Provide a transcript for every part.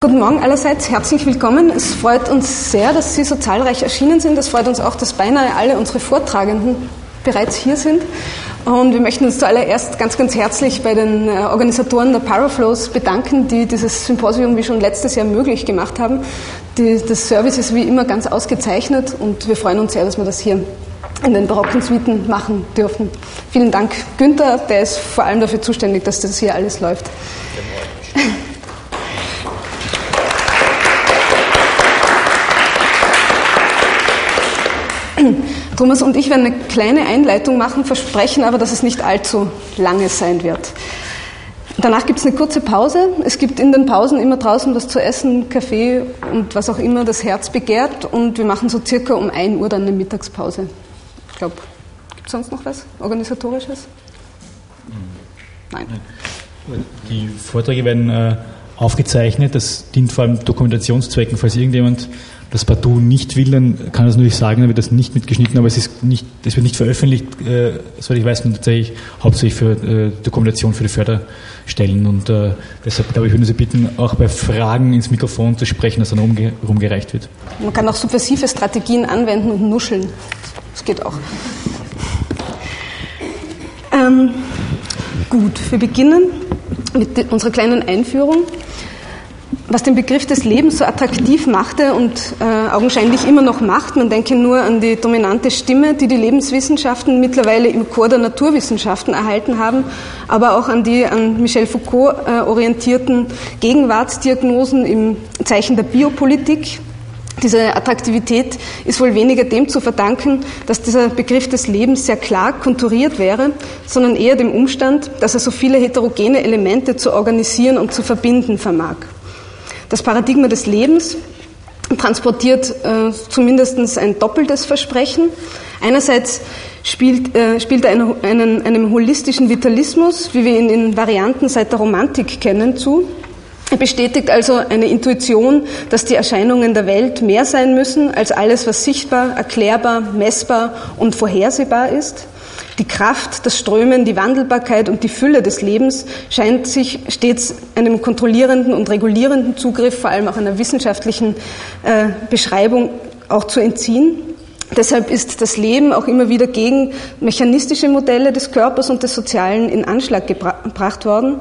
Guten Morgen allerseits, herzlich willkommen. Es freut uns sehr, dass Sie so zahlreich erschienen sind. Es freut uns auch, dass beinahe alle unsere Vortragenden bereits hier sind. Und wir möchten uns zuallererst ganz, ganz herzlich bei den äh, Organisatoren der Paraflows bedanken, die dieses Symposium wie schon letztes Jahr möglich gemacht haben. Die, das Service ist wie immer ganz ausgezeichnet und wir freuen uns sehr, dass wir das hier in den barocken Suiten machen dürfen. Vielen Dank, Günther, der ist vor allem dafür zuständig, dass das hier alles läuft. Thomas und ich werden eine kleine Einleitung machen, versprechen aber, dass es nicht allzu lange sein wird. Danach gibt es eine kurze Pause. Es gibt in den Pausen immer draußen was zu essen, Kaffee und was auch immer das Herz begehrt. Und wir machen so circa um 1 Uhr dann eine Mittagspause. Ich glaube, gibt es sonst noch was Organisatorisches? Nein. Die Vorträge werden äh, aufgezeichnet. Das dient vor allem Dokumentationszwecken, falls irgendjemand das partout nicht will, dann kann das natürlich sagen, dann wird das nicht mitgeschnitten, aber es ist nicht, es wird nicht veröffentlicht, äh, soweit ich weiß, tatsächlich hauptsächlich für äh, Dokumentation für die Förderstellen und äh, deshalb glaube ich, würden Sie bitten, auch bei Fragen ins Mikrofon zu sprechen, dass dann rumge rumgereicht wird. Man kann auch subversive Strategien anwenden und nuscheln. Das geht auch. Ähm, gut, wir beginnen mit unserer kleinen Einführung was den Begriff des Lebens so attraktiv machte und äh, augenscheinlich immer noch macht. Man denke nur an die dominante Stimme, die die Lebenswissenschaften mittlerweile im Chor der Naturwissenschaften erhalten haben, aber auch an die an Michel Foucault äh, orientierten Gegenwartsdiagnosen im Zeichen der Biopolitik. Diese Attraktivität ist wohl weniger dem zu verdanken, dass dieser Begriff des Lebens sehr klar konturiert wäre, sondern eher dem Umstand, dass er so viele heterogene Elemente zu organisieren und zu verbinden vermag. Das Paradigma des Lebens transportiert äh, zumindest ein doppeltes Versprechen. Einerseits spielt, äh, spielt er einen, einen, einem holistischen Vitalismus, wie wir ihn in Varianten seit der Romantik kennen, zu. Er bestätigt also eine Intuition, dass die Erscheinungen der Welt mehr sein müssen als alles, was sichtbar, erklärbar, messbar und vorhersehbar ist. Die Kraft, das Strömen, die Wandelbarkeit und die Fülle des Lebens scheint sich stets einem kontrollierenden und regulierenden Zugriff, vor allem auch einer wissenschaftlichen äh, Beschreibung, auch zu entziehen. Deshalb ist das Leben auch immer wieder gegen mechanistische Modelle des Körpers und des Sozialen in Anschlag gebracht worden.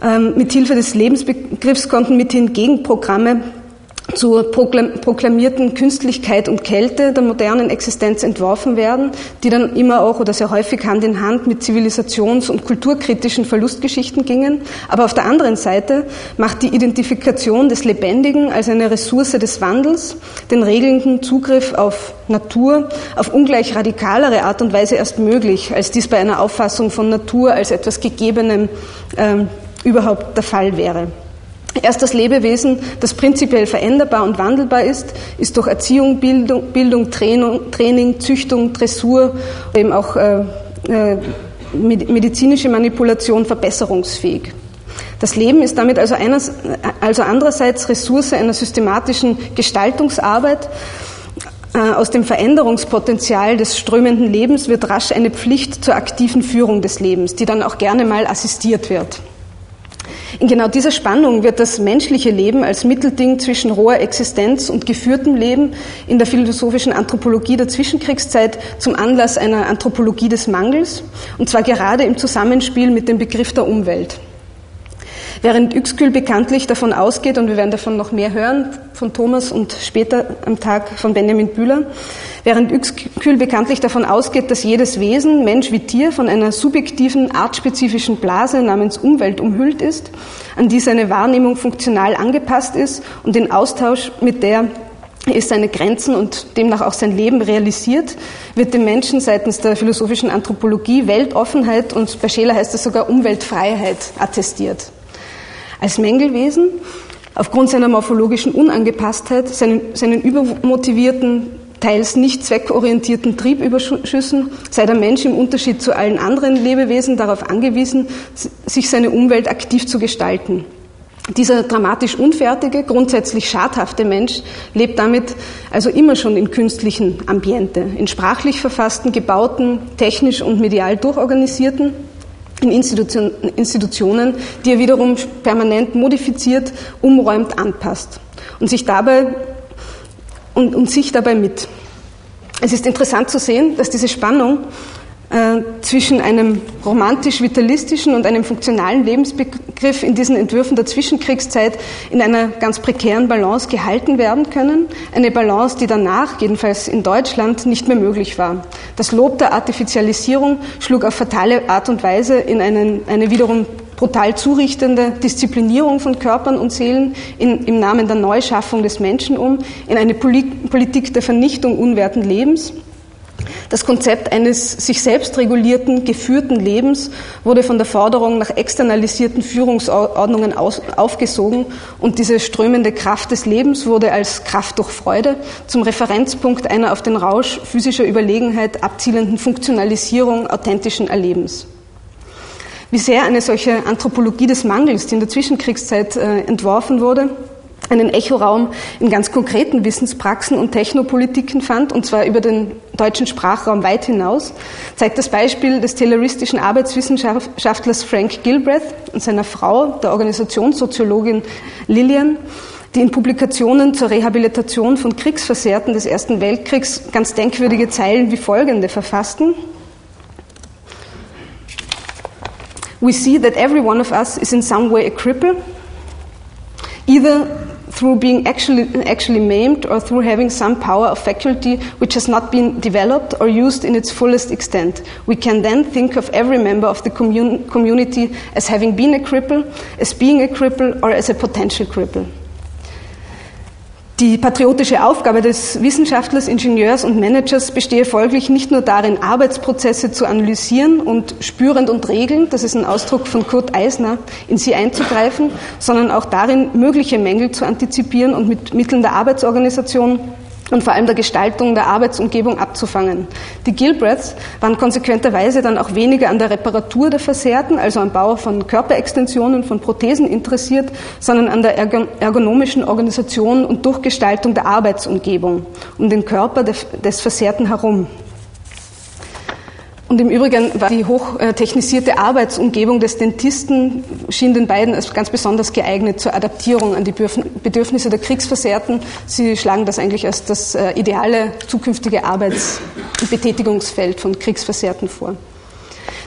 Ähm, mit Hilfe des Lebensbegriffs konnten mithin Gegenprogramme zur proklamierten Künstlichkeit und Kälte der modernen Existenz entworfen werden, die dann immer auch oder sehr häufig Hand in Hand mit zivilisations- und kulturkritischen Verlustgeschichten gingen. Aber auf der anderen Seite macht die Identifikation des Lebendigen als eine Ressource des Wandels den regelnden Zugriff auf Natur auf ungleich radikalere Art und Weise erst möglich, als dies bei einer Auffassung von Natur als etwas Gegebenem äh, überhaupt der Fall wäre. Erst das Lebewesen, das prinzipiell veränderbar und wandelbar ist, ist durch Erziehung, Bildung, Bildung Training, Training, Züchtung, Dressur, eben auch äh, äh, medizinische Manipulation verbesserungsfähig. Das Leben ist damit also, eines, also andererseits Ressource einer systematischen Gestaltungsarbeit. Äh, aus dem Veränderungspotenzial des strömenden Lebens wird rasch eine Pflicht zur aktiven Führung des Lebens, die dann auch gerne mal assistiert wird. In genau dieser Spannung wird das menschliche Leben als Mittelding zwischen roher Existenz und geführtem Leben in der philosophischen Anthropologie der Zwischenkriegszeit zum Anlass einer Anthropologie des Mangels, und zwar gerade im Zusammenspiel mit dem Begriff der Umwelt. Während Uexküll bekanntlich davon ausgeht, und wir werden davon noch mehr hören, von Thomas und später am Tag von Benjamin Bühler, während Uexküll bekanntlich davon ausgeht, dass jedes Wesen, Mensch wie Tier, von einer subjektiven, artspezifischen Blase namens Umwelt umhüllt ist, an die seine Wahrnehmung funktional angepasst ist und in Austausch mit der ist seine Grenzen und demnach auch sein Leben realisiert, wird dem Menschen seitens der philosophischen Anthropologie Weltoffenheit und bei Scheler heißt es sogar Umweltfreiheit attestiert als Mängelwesen aufgrund seiner morphologischen Unangepasstheit, seinen, seinen übermotivierten, teils nicht zweckorientierten Triebüberschüssen sei der Mensch im Unterschied zu allen anderen Lebewesen darauf angewiesen, sich seine Umwelt aktiv zu gestalten. Dieser dramatisch unfertige, grundsätzlich schadhafte Mensch lebt damit also immer schon in künstlichen Ambiente, in sprachlich verfassten, gebauten, technisch und medial durchorganisierten, in Institutionen, die er wiederum permanent modifiziert, umräumt, anpasst und sich dabei und, und sich dabei mit. Es ist interessant zu sehen, dass diese Spannung zwischen einem romantisch-vitalistischen und einem funktionalen Lebensbegriff in diesen Entwürfen der Zwischenkriegszeit in einer ganz prekären Balance gehalten werden können. Eine Balance, die danach, jedenfalls in Deutschland, nicht mehr möglich war. Das Lob der Artificialisierung schlug auf fatale Art und Weise in einen, eine wiederum brutal zurichtende Disziplinierung von Körpern und Seelen in, im Namen der Neuschaffung des Menschen um, in eine Politik der Vernichtung unwerten Lebens das Konzept eines sich selbst regulierten, geführten Lebens wurde von der Forderung nach externalisierten Führungsordnungen aufgesogen und diese strömende Kraft des Lebens wurde als Kraft durch Freude zum Referenzpunkt einer auf den Rausch physischer Überlegenheit abzielenden Funktionalisierung authentischen Erlebens. Wie sehr eine solche Anthropologie des Mangels, die in der Zwischenkriegszeit äh, entworfen wurde, einen Echoraum in ganz konkreten Wissenspraxen und Technopolitiken fand, und zwar über den deutschen Sprachraum weit hinaus, zeigt das Beispiel des tayloristischen Arbeitswissenschaftlers Frank Gilbreth und seiner Frau, der Organisationssoziologin Lillian, die in Publikationen zur Rehabilitation von Kriegsversehrten des Ersten Weltkriegs ganz denkwürdige Zeilen wie folgende verfassten. We see that every one of us is in some way a cripple, either through being actually, actually maimed or through having some power or faculty which has not been developed or used in its fullest extent. We can then think of every member of the commun- community as having been a cripple, as being a cripple, or as a potential cripple. Die patriotische Aufgabe des Wissenschaftlers, Ingenieurs und Managers bestehe folglich nicht nur darin, Arbeitsprozesse zu analysieren und spürend und regelnd, das ist ein Ausdruck von Kurt Eisner, in sie einzugreifen, sondern auch darin, mögliche Mängel zu antizipieren und mit Mitteln der Arbeitsorganisation und vor allem der Gestaltung der Arbeitsumgebung abzufangen. Die Gilbreths waren konsequenterweise dann auch weniger an der Reparatur der Versehrten, also am Bau von Körperextensionen, von Prothesen interessiert, sondern an der ergonomischen Organisation und Durchgestaltung der Arbeitsumgebung um den Körper des Versehrten herum. Und im Übrigen war die hochtechnisierte Arbeitsumgebung des Dentisten, schien den beiden als ganz besonders geeignet zur Adaptierung an die Bedürfnisse der Kriegsversehrten. Sie schlagen das eigentlich als das äh, ideale zukünftige Arbeits- und Betätigungsfeld von Kriegsversehrten vor.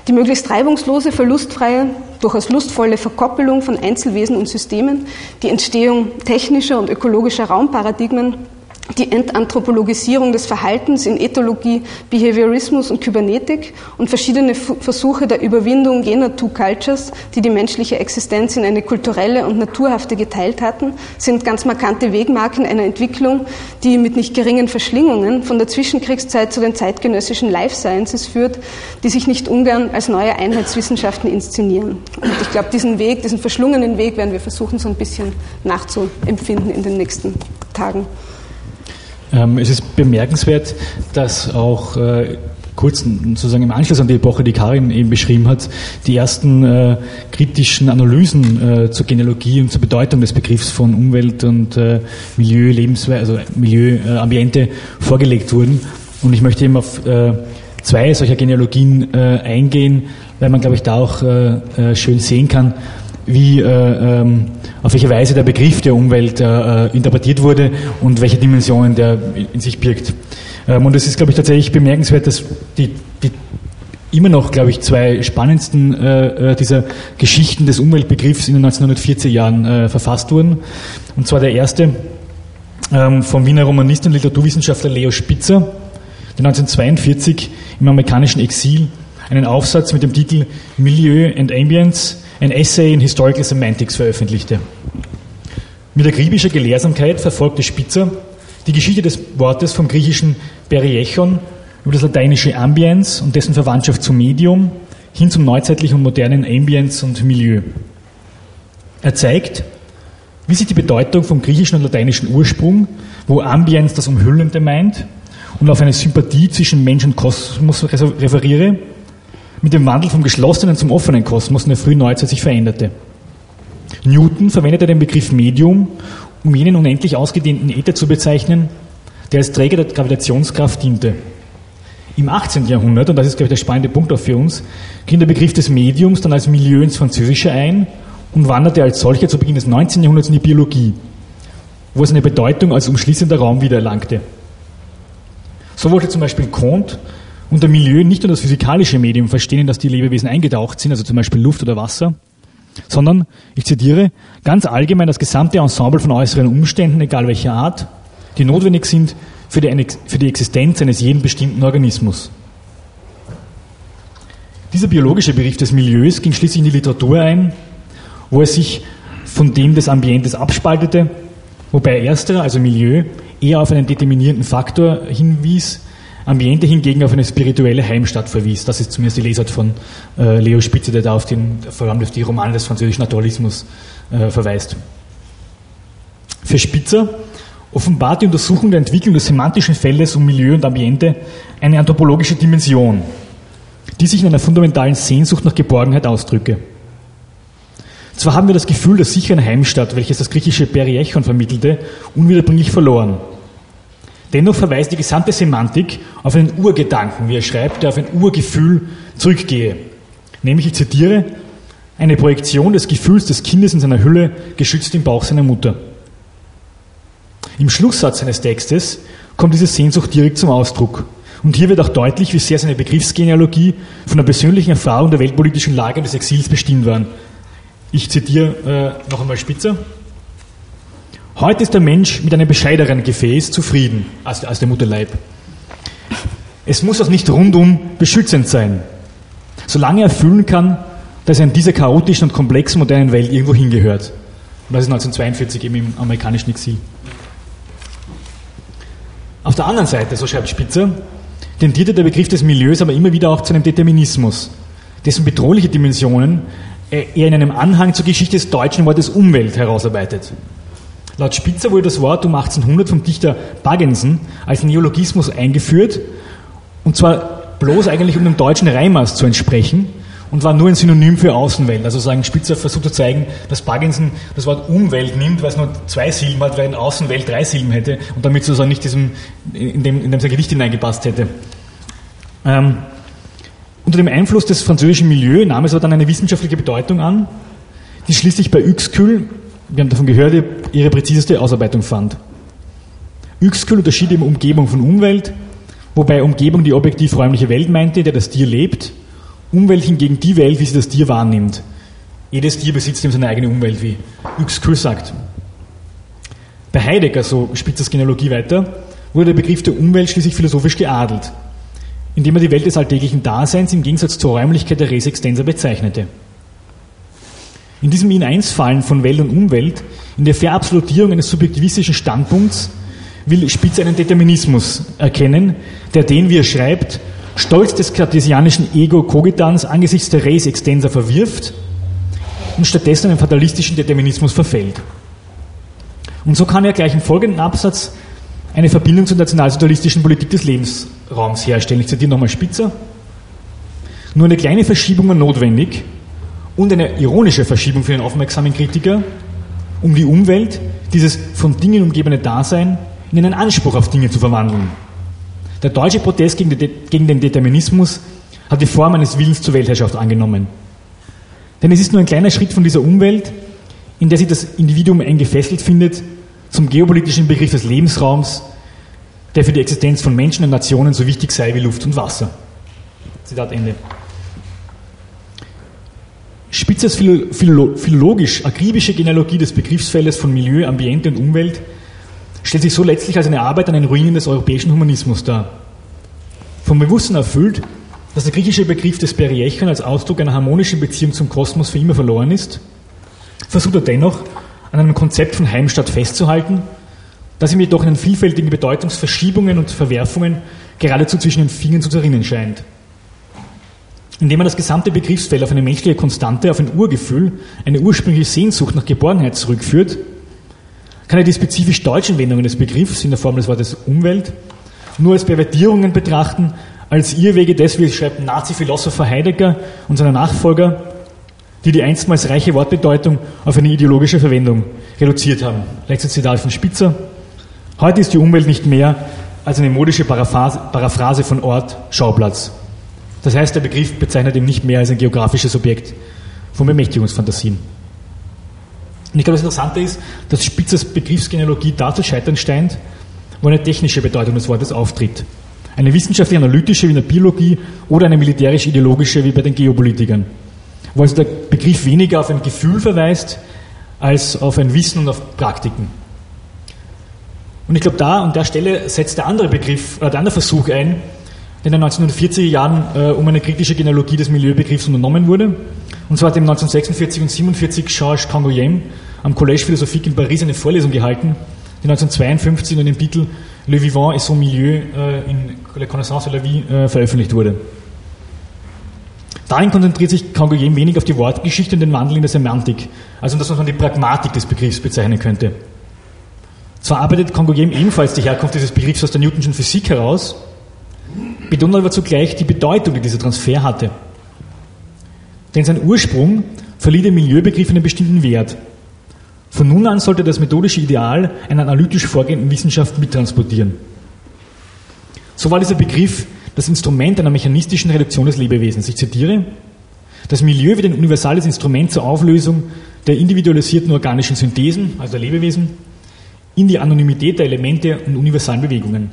Die möglichst reibungslose, verlustfreie, durchaus lustvolle Verkoppelung von Einzelwesen und Systemen, die Entstehung technischer und ökologischer Raumparadigmen die Entanthropologisierung des Verhaltens in Ethologie, Behaviorismus und Kybernetik und verschiedene Versuche der Überwindung jener Two Cultures, die die menschliche Existenz in eine kulturelle und naturhafte geteilt hatten, sind ganz markante Wegmarken einer Entwicklung, die mit nicht geringen Verschlingungen von der Zwischenkriegszeit zu den zeitgenössischen Life Sciences führt, die sich nicht ungern als neue Einheitswissenschaften inszenieren. Und ich glaube, diesen Weg, diesen verschlungenen Weg werden wir versuchen, so ein bisschen nachzuempfinden in den nächsten Tagen. Ähm, es ist bemerkenswert, dass auch äh, kurz sozusagen im Anschluss an die Epoche, die Karin eben beschrieben hat, die ersten äh, kritischen Analysen äh, zur Genealogie und zur Bedeutung des Begriffs von Umwelt und äh, Milieu, Lebensweise, also Milieu, äh, Ambiente vorgelegt wurden. Und ich möchte eben auf äh, zwei solcher Genealogien äh, eingehen, weil man, glaube ich, da auch schön sehen kann, wie, ähm, auf welche Weise der Begriff der Umwelt äh, interpretiert wurde und welche Dimensionen der in sich birgt. Ähm, und es ist, glaube ich, tatsächlich bemerkenswert, dass die, die immer noch, glaube ich, zwei spannendsten äh, äh dieser Geschichten des Umweltbegriffs in den 1940er Jahren äh, verfasst wurden. Und zwar der erste ähm, vom Wiener Romanisten und Literaturwissenschaftler Leo Spitzer, der 1942 im amerikanischen Exil einen Aufsatz mit dem Titel Milieu and Ambience ein Essay in Historical Semantics veröffentlichte. Mit akribischer Gelehrsamkeit verfolgte Spitzer die Geschichte des Wortes vom griechischen Periechon über das lateinische Ambience und dessen Verwandtschaft zum Medium hin zum neuzeitlichen und modernen Ambience und Milieu. Er zeigt, wie sich die Bedeutung vom griechischen und lateinischen Ursprung, wo Ambience das Umhüllende meint und auf eine Sympathie zwischen Mensch und Kosmos referiere, mit dem Wandel vom geschlossenen zum offenen Kosmos in der frühen Neuzeit sich veränderte. Newton verwendete den Begriff Medium, um jenen unendlich ausgedehnten Äther zu bezeichnen, der als Träger der Gravitationskraft diente. Im 18. Jahrhundert, und das ist, glaube ich, der spannende Punkt auch für uns, ging der Begriff des Mediums dann als Milieu ins Französische ein und wanderte als solcher zu Beginn des 19. Jahrhunderts in die Biologie, wo es eine Bedeutung als umschließender Raum wiedererlangte. So wollte zum Beispiel Comte unter Milieu nicht nur das physikalische Medium verstehen, in das die Lebewesen eingetaucht sind, also zum Beispiel Luft oder Wasser, sondern, ich zitiere, ganz allgemein das gesamte Ensemble von äußeren Umständen, egal welcher Art, die notwendig sind für die, für die Existenz eines jeden bestimmten Organismus. Dieser biologische Begriff des Milieus ging schließlich in die Literatur ein, wo er sich von dem des Ambientes abspaltete, wobei ersterer, also Milieu, eher auf einen determinierenden Faktor hinwies, Ambiente hingegen auf eine spirituelle Heimstatt verwies. Das ist zumindest die Lesart von äh, Leo Spitze, der da auf den, vor allem auf die Romane des französischen Naturalismus äh, verweist. Für Spitzer offenbart die Untersuchung der Entwicklung des semantischen Feldes um Milieu und Ambiente eine anthropologische Dimension, die sich in einer fundamentalen Sehnsucht nach Geborgenheit ausdrücke. Zwar haben wir das Gefühl der sicheren Heimstatt, welches das griechische Periechon vermittelte, unwiederbringlich verloren. Dennoch verweist die gesamte Semantik auf einen Urgedanken, wie er schreibt, der auf ein Urgefühl zurückgehe. Nämlich, ich zitiere, eine Projektion des Gefühls des Kindes in seiner Hülle, geschützt im Bauch seiner Mutter. Im Schlusssatz seines Textes kommt diese Sehnsucht direkt zum Ausdruck. Und hier wird auch deutlich, wie sehr seine Begriffsgenealogie von der persönlichen Erfahrung der weltpolitischen Lage und des Exils bestimmt waren. Ich zitiere äh, noch einmal Spitzer. Heute ist der Mensch mit einem bescheideren Gefäß zufrieden als, als der Mutterleib. Es muss auch nicht rundum beschützend sein, solange er fühlen kann, dass er in dieser chaotischen und komplexen modernen Welt irgendwo hingehört. Und das ist 1942 eben im amerikanischen Exil. Auf der anderen Seite, so schreibt Spitzer, tendierte der Begriff des Milieus aber immer wieder auch zu einem Determinismus, dessen bedrohliche Dimensionen er in einem Anhang zur Geschichte des deutschen Wortes Umwelt herausarbeitet. Laut Spitzer wurde das Wort um 1800 vom Dichter Baggensen als Neologismus eingeführt, und zwar bloß eigentlich um dem deutschen Reimers zu entsprechen, und war nur ein Synonym für Außenwelt. Also sagen Spitzer versucht zu zeigen, dass Baggensen das Wort Umwelt nimmt, weil es nur zwei Silben hat, in Außenwelt drei Silben hätte und damit sozusagen nicht diesem, in dem, in dem sein Gewicht hineingepasst hätte. Ähm, unter dem Einfluss des französischen Milieu nahm es aber dann eine wissenschaftliche Bedeutung an, die schließlich bei Uexküll, wir haben davon gehört, ihre präziseste Ausarbeitung fand. Uexküll unterschied eben Umgebung von Umwelt, wobei Umgebung die objektiv räumliche Welt meinte, in der das Tier lebt, Umwelt hingegen die Welt, wie sie das Tier wahrnimmt. Jedes Tier besitzt eben seine eigene Umwelt, wie Uexküll sagt. Bei Heidegger, so spitzt das Genealogie weiter, wurde der Begriff der Umwelt schließlich philosophisch geadelt, indem er die Welt des alltäglichen Daseins im Gegensatz zur Räumlichkeit der Res Extensa bezeichnete. In diesem In-Eins-Fallen von Welt und Umwelt, in der Verabsolutierung eines subjektivistischen Standpunkts, will Spitz einen Determinismus erkennen, der den, wie er schreibt, Stolz des kartesianischen Ego-Cogitans angesichts der Res extensa verwirft und stattdessen einen fatalistischen Determinismus verfällt. Und so kann er gleich im folgenden Absatz eine Verbindung zur nationalsozialistischen Politik des Lebensraums herstellen. Ich zitiere nochmal Spitzer. Nur eine kleine Verschiebung war notwendig und eine ironische Verschiebung für den aufmerksamen Kritiker, um die Umwelt, dieses von Dingen umgebene Dasein, in einen Anspruch auf Dinge zu verwandeln. Der deutsche Protest gegen, den Determinismus hat die Form eines Willens zur Weltherrschaft angenommen. Denn es ist nur ein kleiner Schritt von dieser Umwelt, in der sich das Individuum eng gefesselt findet, zum geopolitischen Begriff des Lebensraums, der für die Existenz von Menschen und Nationen so wichtig sei wie Luft und Wasser. Zitat Ende. Spitzers philologisch akribische Genealogie des Begriffsfeldes von Milieu, Ambiente und Umwelt stellt sich so letztlich als eine Arbeit an den Ruinen des europäischen Humanismus dar. Vom Bewusstsein erfüllt, dass der griechische Begriff des Periechon als Ausdruck einer harmonischen Beziehung zum Kosmos für immer verloren ist, versucht er dennoch, an einem Konzept von Heimstatt festzuhalten, das ihm jedoch in vielfältigen Bedeutungsverschiebungen und Verwerfungen geradezu zwischen den Fingern zu zerrinnen scheint. Indem er das gesamte Begriffsfeld auf eine menschliche Konstante, auf ein Urgefühl, eine ursprüngliche Sehnsucht nach Geborgenheit zurückführt, kann er die spezifisch deutschen Wendungen des Begriffs in der Form des Wortes Umwelt nur als Pervertierungen betrachten, als Irrwege des, wie schreibt Nazi-Philosopher Heidegger und seine Nachfolger, die die einstmals reiche Wortbedeutung auf eine ideologische Verwendung reduziert haben. Letztes Zitat von Spitzer. Heute ist die Umwelt nicht mehr als eine modische Paraphrase von Ort, Schauplatz. Das heißt, der Begriff bezeichnet ihn nicht mehr als ein geografisches Objekt von Bemächtigungsfantasien. Und ich glaube, das Interessante ist, dass Spitzers Begriffsgenealogie dazu scheitern scheint, wo eine technische Bedeutung des Wortes auftritt. Eine wissenschaftlich-analytische wie in der Biologie oder eine militärisch-ideologische wie bei den Geopolitikern. Wo also der Begriff weniger auf ein Gefühl verweist, als auf ein Wissen und auf Praktiken. Und ich glaube, da an der Stelle setzt der andere Begriff, oder der andere Versuch ein, in den 1940er Jahren äh, um eine kritische Genealogie des Milieubegriffs unternommen wurde. Und zwar hat im 1946 und 1947 Georges Cangoyem am Collège Philosophique in Paris eine Vorlesung gehalten, die 1952 unter dem Titel Le Vivant et son Milieu äh, in La Connaissance de la Vie äh, veröffentlicht wurde. Darin konzentriert sich Cangoyem wenig auf die Wortgeschichte und den Wandel in der Semantik, also das, was man die Pragmatik des Begriffs bezeichnen könnte. Zwar arbeitet Cangoyem ebenfalls die Herkunft dieses Begriffs aus der Newtonschen Physik heraus, betont aber zugleich die Bedeutung, die dieser Transfer hatte. Denn sein Ursprung verlieh dem Milieubegriff einen bestimmten Wert. Von nun an sollte das methodische Ideal einer analytisch vorgehenden Wissenschaft mittransportieren. So war dieser Begriff das Instrument einer mechanistischen Reduktion des Lebewesens. Ich zitiere, das Milieu wird ein universales Instrument zur Auflösung der individualisierten organischen Synthesen, also der Lebewesen, in die Anonymität der Elemente und universalen Bewegungen.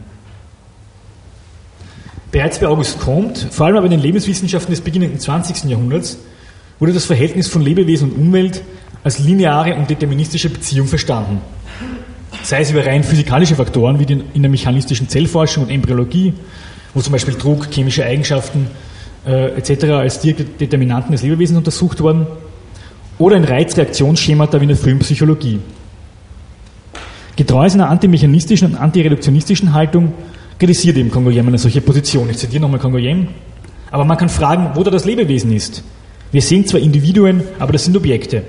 Bereits bei Auguste Comte, vor allem aber in den Lebenswissenschaften des beginnenden 20. Jahrhunderts, wurde das Verhältnis von Lebewesen und Umwelt als lineare und deterministische Beziehung verstanden. Sei es über rein physikalische Faktoren wie in der mechanistischen Zellforschung und Embryologie, wo zum Beispiel Druck, chemische Eigenschaften äh, etc. als direkte Determinanten des Lebewesens untersucht wurden, oder in Reizreaktionsschemata wie in der frühen Psychologie. Getreu seiner antimechanistischen und antireduktionistischen Haltung kritisiert eben Kongoyem eine solche Position. Ich zitiere nochmal Kongoyem. Aber man kann fragen, wo da das Lebewesen ist. Wir sehen zwar Individuen, aber das sind Objekte.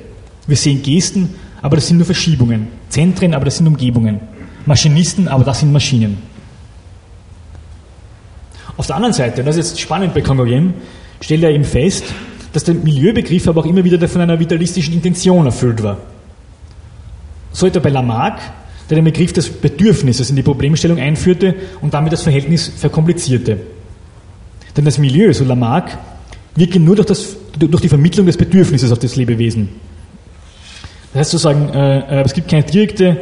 Wir sehen Gesten, aber das sind nur Verschiebungen. Zentren, aber das sind Umgebungen. Maschinisten, aber das sind Maschinen. Auf der anderen Seite, und das ist jetzt spannend bei Kongoyem, stellt er eben fest, dass der Milieubegriff aber auch immer wieder von einer vitalistischen Intention erfüllt war. So etwa bei Lamarck, der den Begriff des Bedürfnisses in die Problemstellung einführte und damit das Verhältnis verkomplizierte. Denn das Milieu, so Lamarck, wirkt nur durch, das, durch die Vermittlung des Bedürfnisses auf das Lebewesen. Das heißt sozusagen, äh, äh, es gibt keine direkte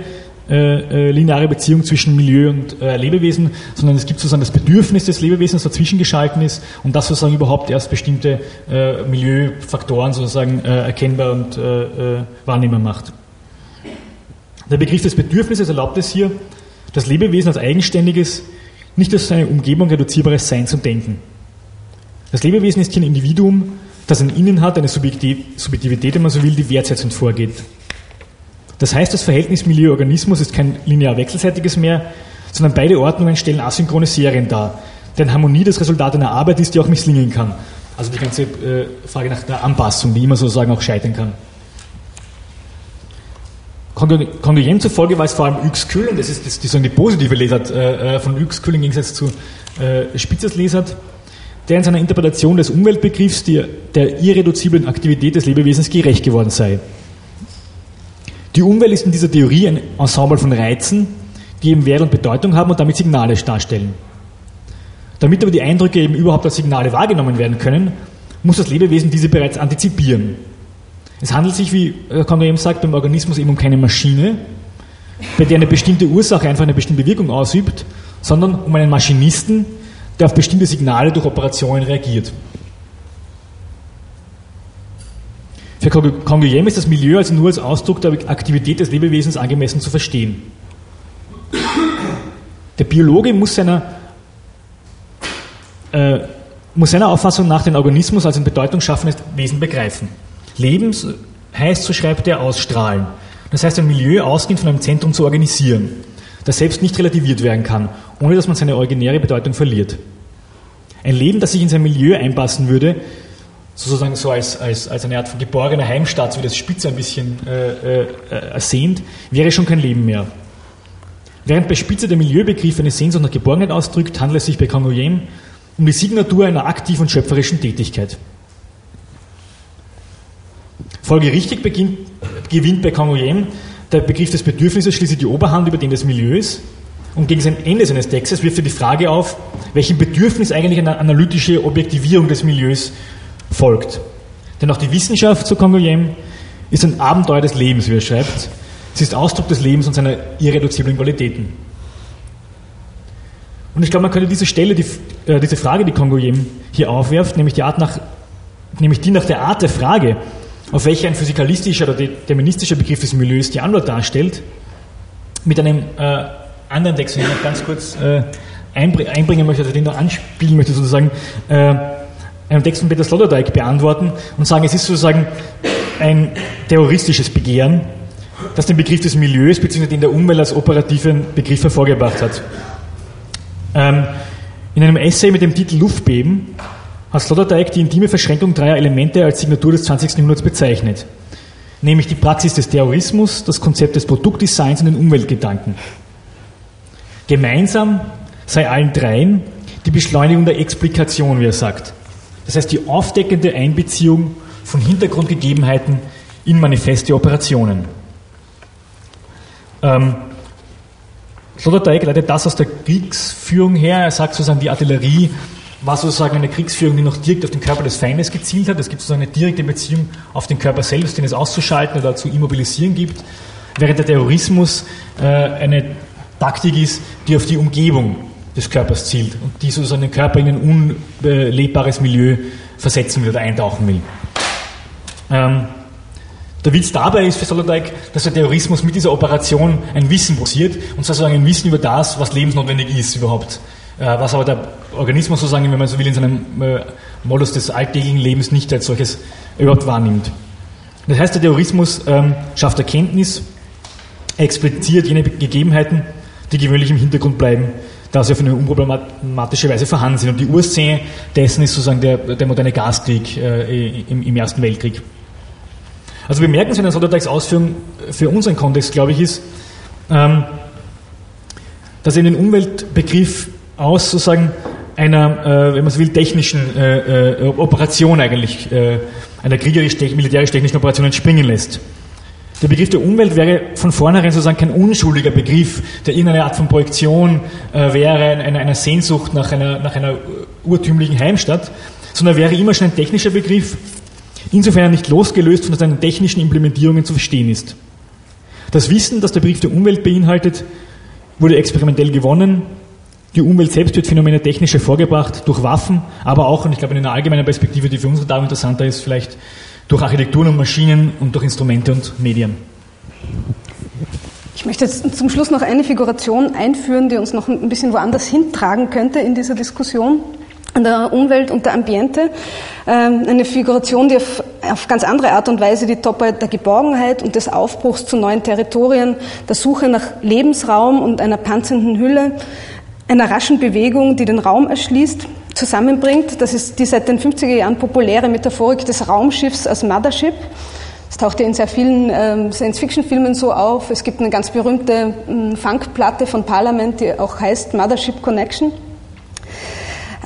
äh, äh, lineare Beziehung zwischen Milieu und äh, Lebewesen, sondern es gibt sozusagen das Bedürfnis des Lebewesens dazwischen geschalten ist und das sozusagen überhaupt erst bestimmte äh, Milieufaktoren sozusagen äh, erkennbar und wahrnehmbar macht. Der Begriff des Bedürfnisses erlaubt es hier, das Lebewesen als eigenständiges, nicht als seine Umgebung reduzierbares Sein zu denken. Das Lebewesen ist hier ein Individuum, das ein Innen hat, eine Subjektivität, wenn man so will, die wertsetzend vorgeht. Das heißt, das Verhältnis Milieu-Organismus ist kein linear wechselseitiges mehr, sondern beide Ordnungen stellen asynchrone Serien dar, deren Harmonie das Resultat einer Arbeit ist, die auch misslingen kann. Also die ganze äh, Frage nach der Anpassung, die immer sozusagen auch scheitern kann. Kongruent zufolge war es vor allem und das ist das, die, die positive Lesart äh, äh, von Uexküll im Gegensatz zu äh, Spitzers Lesart, der in seiner Interpretation des Umweltbegriffs die, der irreduziblen Aktivität des Lebewesens gerecht geworden sei. Die Umwelt ist in dieser Theorie ein Ensemble von Reizen, die eben Wert und Bedeutung haben und damit Signale darstellen. Damit aber die Eindrücke eben überhaupt als Signale wahrgenommen werden können, muss das Lebewesen diese bereits antizipieren. Es handelt sich, wie Kongo eben sagt, beim Organismus eben um keine Maschine, bei der eine bestimmte Ursache einfach eine bestimmte Wirkung ausübt, sondern um einen Maschinisten, der auf bestimmte Signale durch Operationen reagiert. Für Canguilhem ist das Milieu also nur als Ausdruck der Aktivität des Lebewesens angemessen zu verstehen. Der Biologe muss seiner, äh, muss seiner Auffassung nach den Organismus als ein bedeutungsschaffendes Wesen begreifen. Leben heißt, so schreibt er, ausstrahlen. Das heißt, ein Milieu ausgehend von einem Zentrum zu organisieren, das selbst nicht relativiert werden kann, ohne dass man seine originäre Bedeutung verliert. Ein Leben, das sich in sein Milieu einpassen würde, sozusagen so als, als, als eine Art von geborgener Heimstaat, so wie das Spitze ein bisschen äh, äh, ersehnt, wäre schon kein Leben mehr. Während bei Spitze der Milieubegriff eine Sehnsucht nach Geborgenheit ausdrückt, handelt es sich bei Cangoyem um die Signatur einer aktiven und schöpferischen Tätigkeit. Folgerichtig beginnt, gewinnt bei Cangoyem der Begriff des Bedürfnisses schließlich die Oberhand über den des Milieus Und gegen sein Ende seines Textes wirft er die Frage auf, welchem Bedürfnis eigentlich eine analytische Objektivierung des Milieus folgt. Denn auch die Wissenschaft, so Congoyem, ist ein Abenteuer des Lebens, wie er schreibt. Sie ist Ausdruck des Lebens und seiner irreduziblen Qualitäten. Und ich glaube, man könnte diese Stelle, die, äh, diese Frage, die Congoyem hier aufwerft, nämlich die, Art nach, nämlich die nach der Art der Frage, auf welche ein physikalistischer oder deterministischer Begriff des Milieus die Antwort darstellt, mit einem äh, anderen Text, den ich noch ganz kurz äh, einbringen möchte, also den noch anspielen möchte, sozusagen, äh, einen Text von Peter Sloterdijk beantworten und sagen, es ist sozusagen ein terroristisches Begehren, das den Begriff des Milieus bzw. den der Umwelt als operativen Begriff hervorgebracht hat. Ähm, in einem Essay mit dem Titel Luftbeben hat Sloterdijk die intime Verschränkung dreier Elemente als Signatur des 20. Jahrhunderts bezeichnet, nämlich die Praxis des Terrorismus, das Konzept des Produktdesigns und den Umweltgedanken. Gemeinsam sei allen dreien die Beschleunigung der Explikation, wie er sagt. Das heißt, die aufdeckende Einbeziehung von Hintergrundgegebenheiten in manifeste Operationen. Ähm, Sloterdijk leitet das aus der Kriegsführung her. Er sagt sozusagen, die Artillerie war sozusagen eine Kriegsführung, die noch direkt auf den Körper des Feindes gezielt hat. Es gibt sozusagen eine direkte Beziehung auf den Körper selbst, den es auszuschalten oder zu immobilisieren gibt, während der Terrorismus äh, eine Taktik ist, die auf die Umgebung des Körpers zielt und die sozusagen den Körper in ein unlebbares Milieu versetzen will oder eintauchen will. Ähm, der Witz dabei ist für Sloterdijk, dass der Terrorismus mit dieser Operation ein Wissen posiert und sozusagen ein Wissen über das, was lebensnotwendig ist überhaupt. Äh, was aber der Organismus sozusagen, wenn man so will, in seinem äh, Modus des alltäglichen Lebens nicht als solches überhaupt wahrnimmt. Das heißt, der Terrorismus ähm, schafft Erkenntnis, expliziert jene Gegebenheiten, die gewöhnlich im Hintergrund bleiben, da sie auf eine unproblematische Weise vorhanden sind. Und die Urszene dessen ist sozusagen der, der moderne Gaskrieg äh, im, im, Ersten Weltkrieg. Also in der Sloterdijks Ausführung für unseren Kontext, glaube ich, ist, ähm, dass er den Umweltbegriff aus sozusagen einer, äh, wenn man so will, technischen äh, äh Operation eigentlich, äh, einer kriegerisch-militärisch-technischen Operation entspringen lässt. Der Begriff der Umwelt wäre von vornherein sozusagen kein unschuldiger Begriff, der irgendeine Art von Projektion äh, wäre, einer, einer Sehnsucht nach einer, nach einer urtümlichen Heimstadt, sondern wäre immer schon ein technischer Begriff, insofern er nicht losgelöst von seinen technischen Implementierungen zu verstehen ist. Das Wissen, das der Begriff der Umwelt beinhaltet, wurde experimentell gewonnen. Die Umwelt selbst wird Phänomene technisch hervorgebracht durch Waffen, aber auch, und ich glaube in einer allgemeinen Perspektive, die für uns da interessanter ist, vielleicht durch Architekturen und Maschinen und durch Instrumente und Medien. Ich möchte jetzt zum Schluss noch eine Figuration einführen, die uns noch ein bisschen woanders hintragen könnte in dieser Diskussion an der Umwelt und der Ambiente. Ähm, eine Figuration, die auf, auf ganz andere Art und Weise die Topper der Geborgenheit und des Aufbruchs zu neuen Territorien, der Suche nach Lebensraum und einer panzernden Hülle, einer raschen Bewegung, die den Raum erschließt, zusammenbringt. Das ist die seit den 50er Jahren populäre Metaphorik des Raumschiffs als Mothership. Das taucht ja in sehr vielen ähm, Science-Fiction-Filmen so auf. Es gibt eine ganz berühmte ähm, Funkplatte von Parliament, die auch heißt Mothership Connection.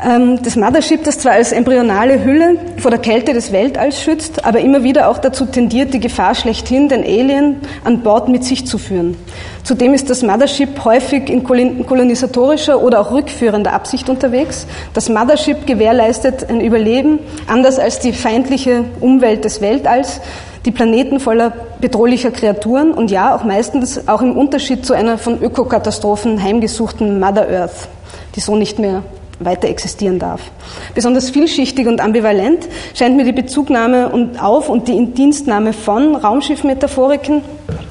Ähm, das Mothership, das zwar als embryonale Hülle vor der Kälte des Weltalls schützt, aber immer wieder auch dazu tendiert, die Gefahr schlechthin, den Alien an Bord mit sich zu führen. Zudem ist das Mothership häufig in kolonisatorischer oder auch rückführender Absicht unterwegs. Das Mothership gewährleistet ein Überleben, anders als die feindliche Umwelt des Weltalls, die Planeten voller bedrohlicher Kreaturen und ja, auch meistens auch im Unterschied zu einer von Ökokatastrophen heimgesuchten Mother Earth, die so nicht mehr weiter existieren darf. Besonders vielschichtig und ambivalent scheint mir die Bezugnahme und auf und die Indienstnahme von Raumschiffmetaphoriken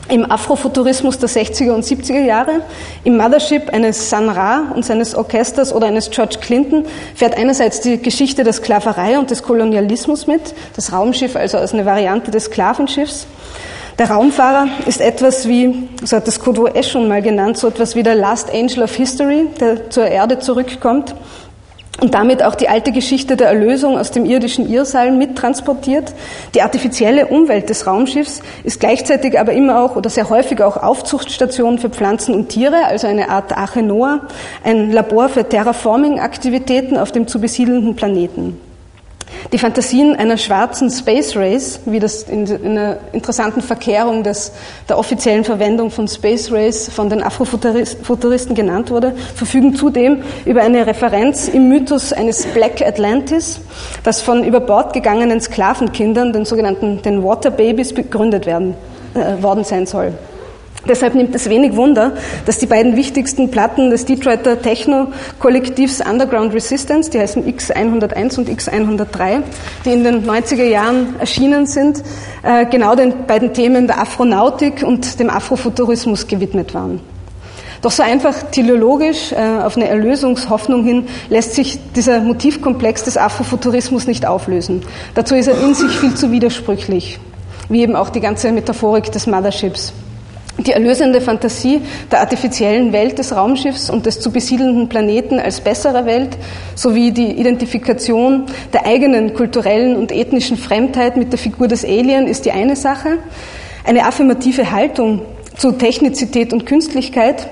im Afrofuturismus der 60er und 70er Jahre, im Mothership eines San Ra und seines Orchesters oder eines George Clinton fährt einerseits die Geschichte der Sklaverei und des Kolonialismus mit, das Raumschiff also als eine Variante des Sklavenschiffs, der Raumfahrer ist etwas wie, so hat das Kodo Esch schon mal genannt, so etwas wie der Last Angel of History, der zur Erde zurückkommt und damit auch die alte Geschichte der Erlösung aus dem irdischen Irrseil mittransportiert. Die artifizielle Umwelt des Raumschiffs ist gleichzeitig aber immer auch oder sehr häufig auch Aufzuchtstation für Pflanzen und Tiere, also eine Art Arche Noah, ein Labor für Terraforming-Aktivitäten auf dem zu besiedelnden Planeten. Die Fantasien einer schwarzen Space Race, wie das in, einer interessanten Verkehrung des, der offiziellen Verwendung von Space Race von den Afrofuturisten genannt wurde, verfügen zudem über eine Referenz im Mythos eines Black Atlantis, das von über Bord gegangenen Sklavenkindern, den sogenannten den Water Babies, begründet werden, äh, worden sein soll. Deshalb nimmt es wenig Wunder, dass die beiden wichtigsten Platten des Detroiter Techno-Kollektivs Underground Resistance, die heißen X101 und X103, die in den 90er Jahren erschienen sind, äh, genau den beiden Themen der Afronautik und dem Afrofuturismus gewidmet waren. Doch so einfach teleologisch äh, auf eine Erlösungshoffnung hin lässt sich dieser Motivkomplex des Afrofuturismus nicht auflösen. Dazu ist er in sich viel zu widersprüchlich, wie eben auch die ganze Metaphorik des Motherships. Die erlösende Fantasie der artifiziellen Welt des Raumschiffs und des zu besiedelnden Planeten als besserer Welt sowie die Identifikation der eigenen kulturellen und ethnischen Fremdheit mit der Figur des Alien ist die eine Sache. Eine affirmative Haltung zu Technizität und Künstlichkeit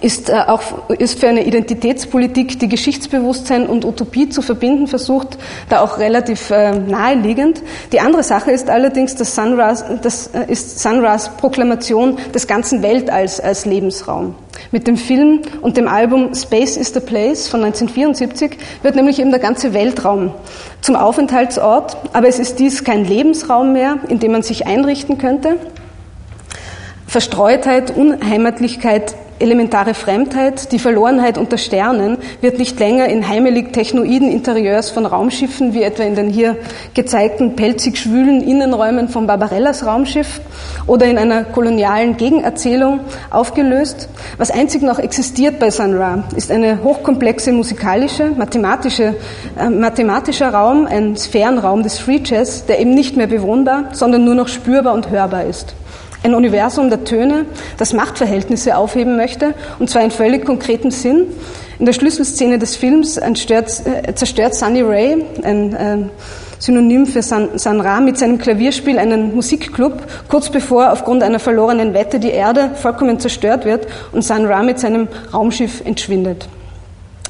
ist äh, auch ist für eine Identitätspolitik, die Geschichtsbewusstsein und Utopie zu verbinden versucht, da auch relativ äh, naheliegend. Die andere Sache ist allerdings, dass Sunras, das äh, ist Sunras Proklamation des ganzen Weltalls als Lebensraum. Mit dem Film und dem Album Space is the Place von 1974 wird nämlich eben der ganze Weltraum zum Aufenthaltsort, aber es ist dies kein Lebensraum mehr, in dem man sich einrichten könnte. Verstreutheit, Unheimatlichkeit elementare Fremdheit, die Verlorenheit unter Sternen wird nicht länger in heimelig technoiden Interieurs von Raumschiffen, wie etwa in den hier gezeigten pelzig schwülen Innenräumen von Barbarellas Raumschiff oder in einer kolonialen Gegenerzählung aufgelöst. Was einzig noch existiert bei Sun Ra, ist eine hochkomplexe musikalische, mathematische, äh, mathematischer Raum, ein Sphärenraum des Free Jazz, der eben nicht mehr bewohnbar, sondern nur noch spürbar und hörbar ist ein Universum der Töne, das Machtverhältnisse aufheben möchte, und zwar in völlig konkretem Sinn. In der Schlüsselszene des Films zerstört, äh, zerstört Sunny Ray, ein Synonym für San, San Ra, mit seinem Klavierspiel einen Musikclub, kurz bevor aufgrund einer verlorenen Wette die Erde vollkommen zerstört wird und San Ra mit seinem Raumschiff entschwindet.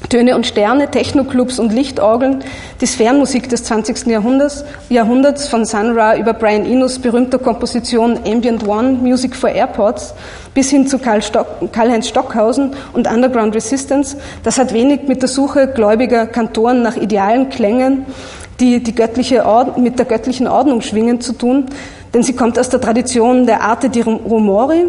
Töne und Sterne, Technoclubs und Lichtorgeln, die Sphärenmusik des 20. Jahrhunderts, Jahrhunderts von Sun Ra über Brian Enos berühmter Komposition Ambient One, Music for Airports, bis hin zu Karl Stock, Karl-Heinz Stockhausen und Underground Resistance, das hat wenig mit der Suche gläubiger Kantoren nach idealen Klängen, die, die göttliche Ord mit der göttlichen Ordnung schwingen zu tun, denn sie kommt aus der Tradition der Arte di Rumori,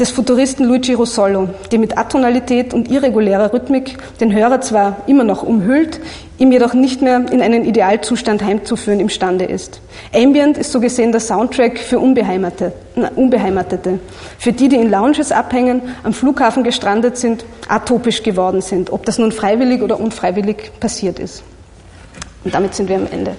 des Futuristen Luigi Russolo, die mit Atonalität und irregulärer Rhythmik den Hörer zwar immer noch umhüllt, ihm jedoch nicht mehr in einen Idealzustand heimzuführen imstande ist. Ambient ist so gesehen der Soundtrack für Unbeheimatete, Unbeheimatete, für die, die in Lounges abhängen, am Flughafen gestrandet sind, atopisch geworden sind, ob das nun freiwillig oder unfreiwillig passiert ist. Und damit sind wir am Ende.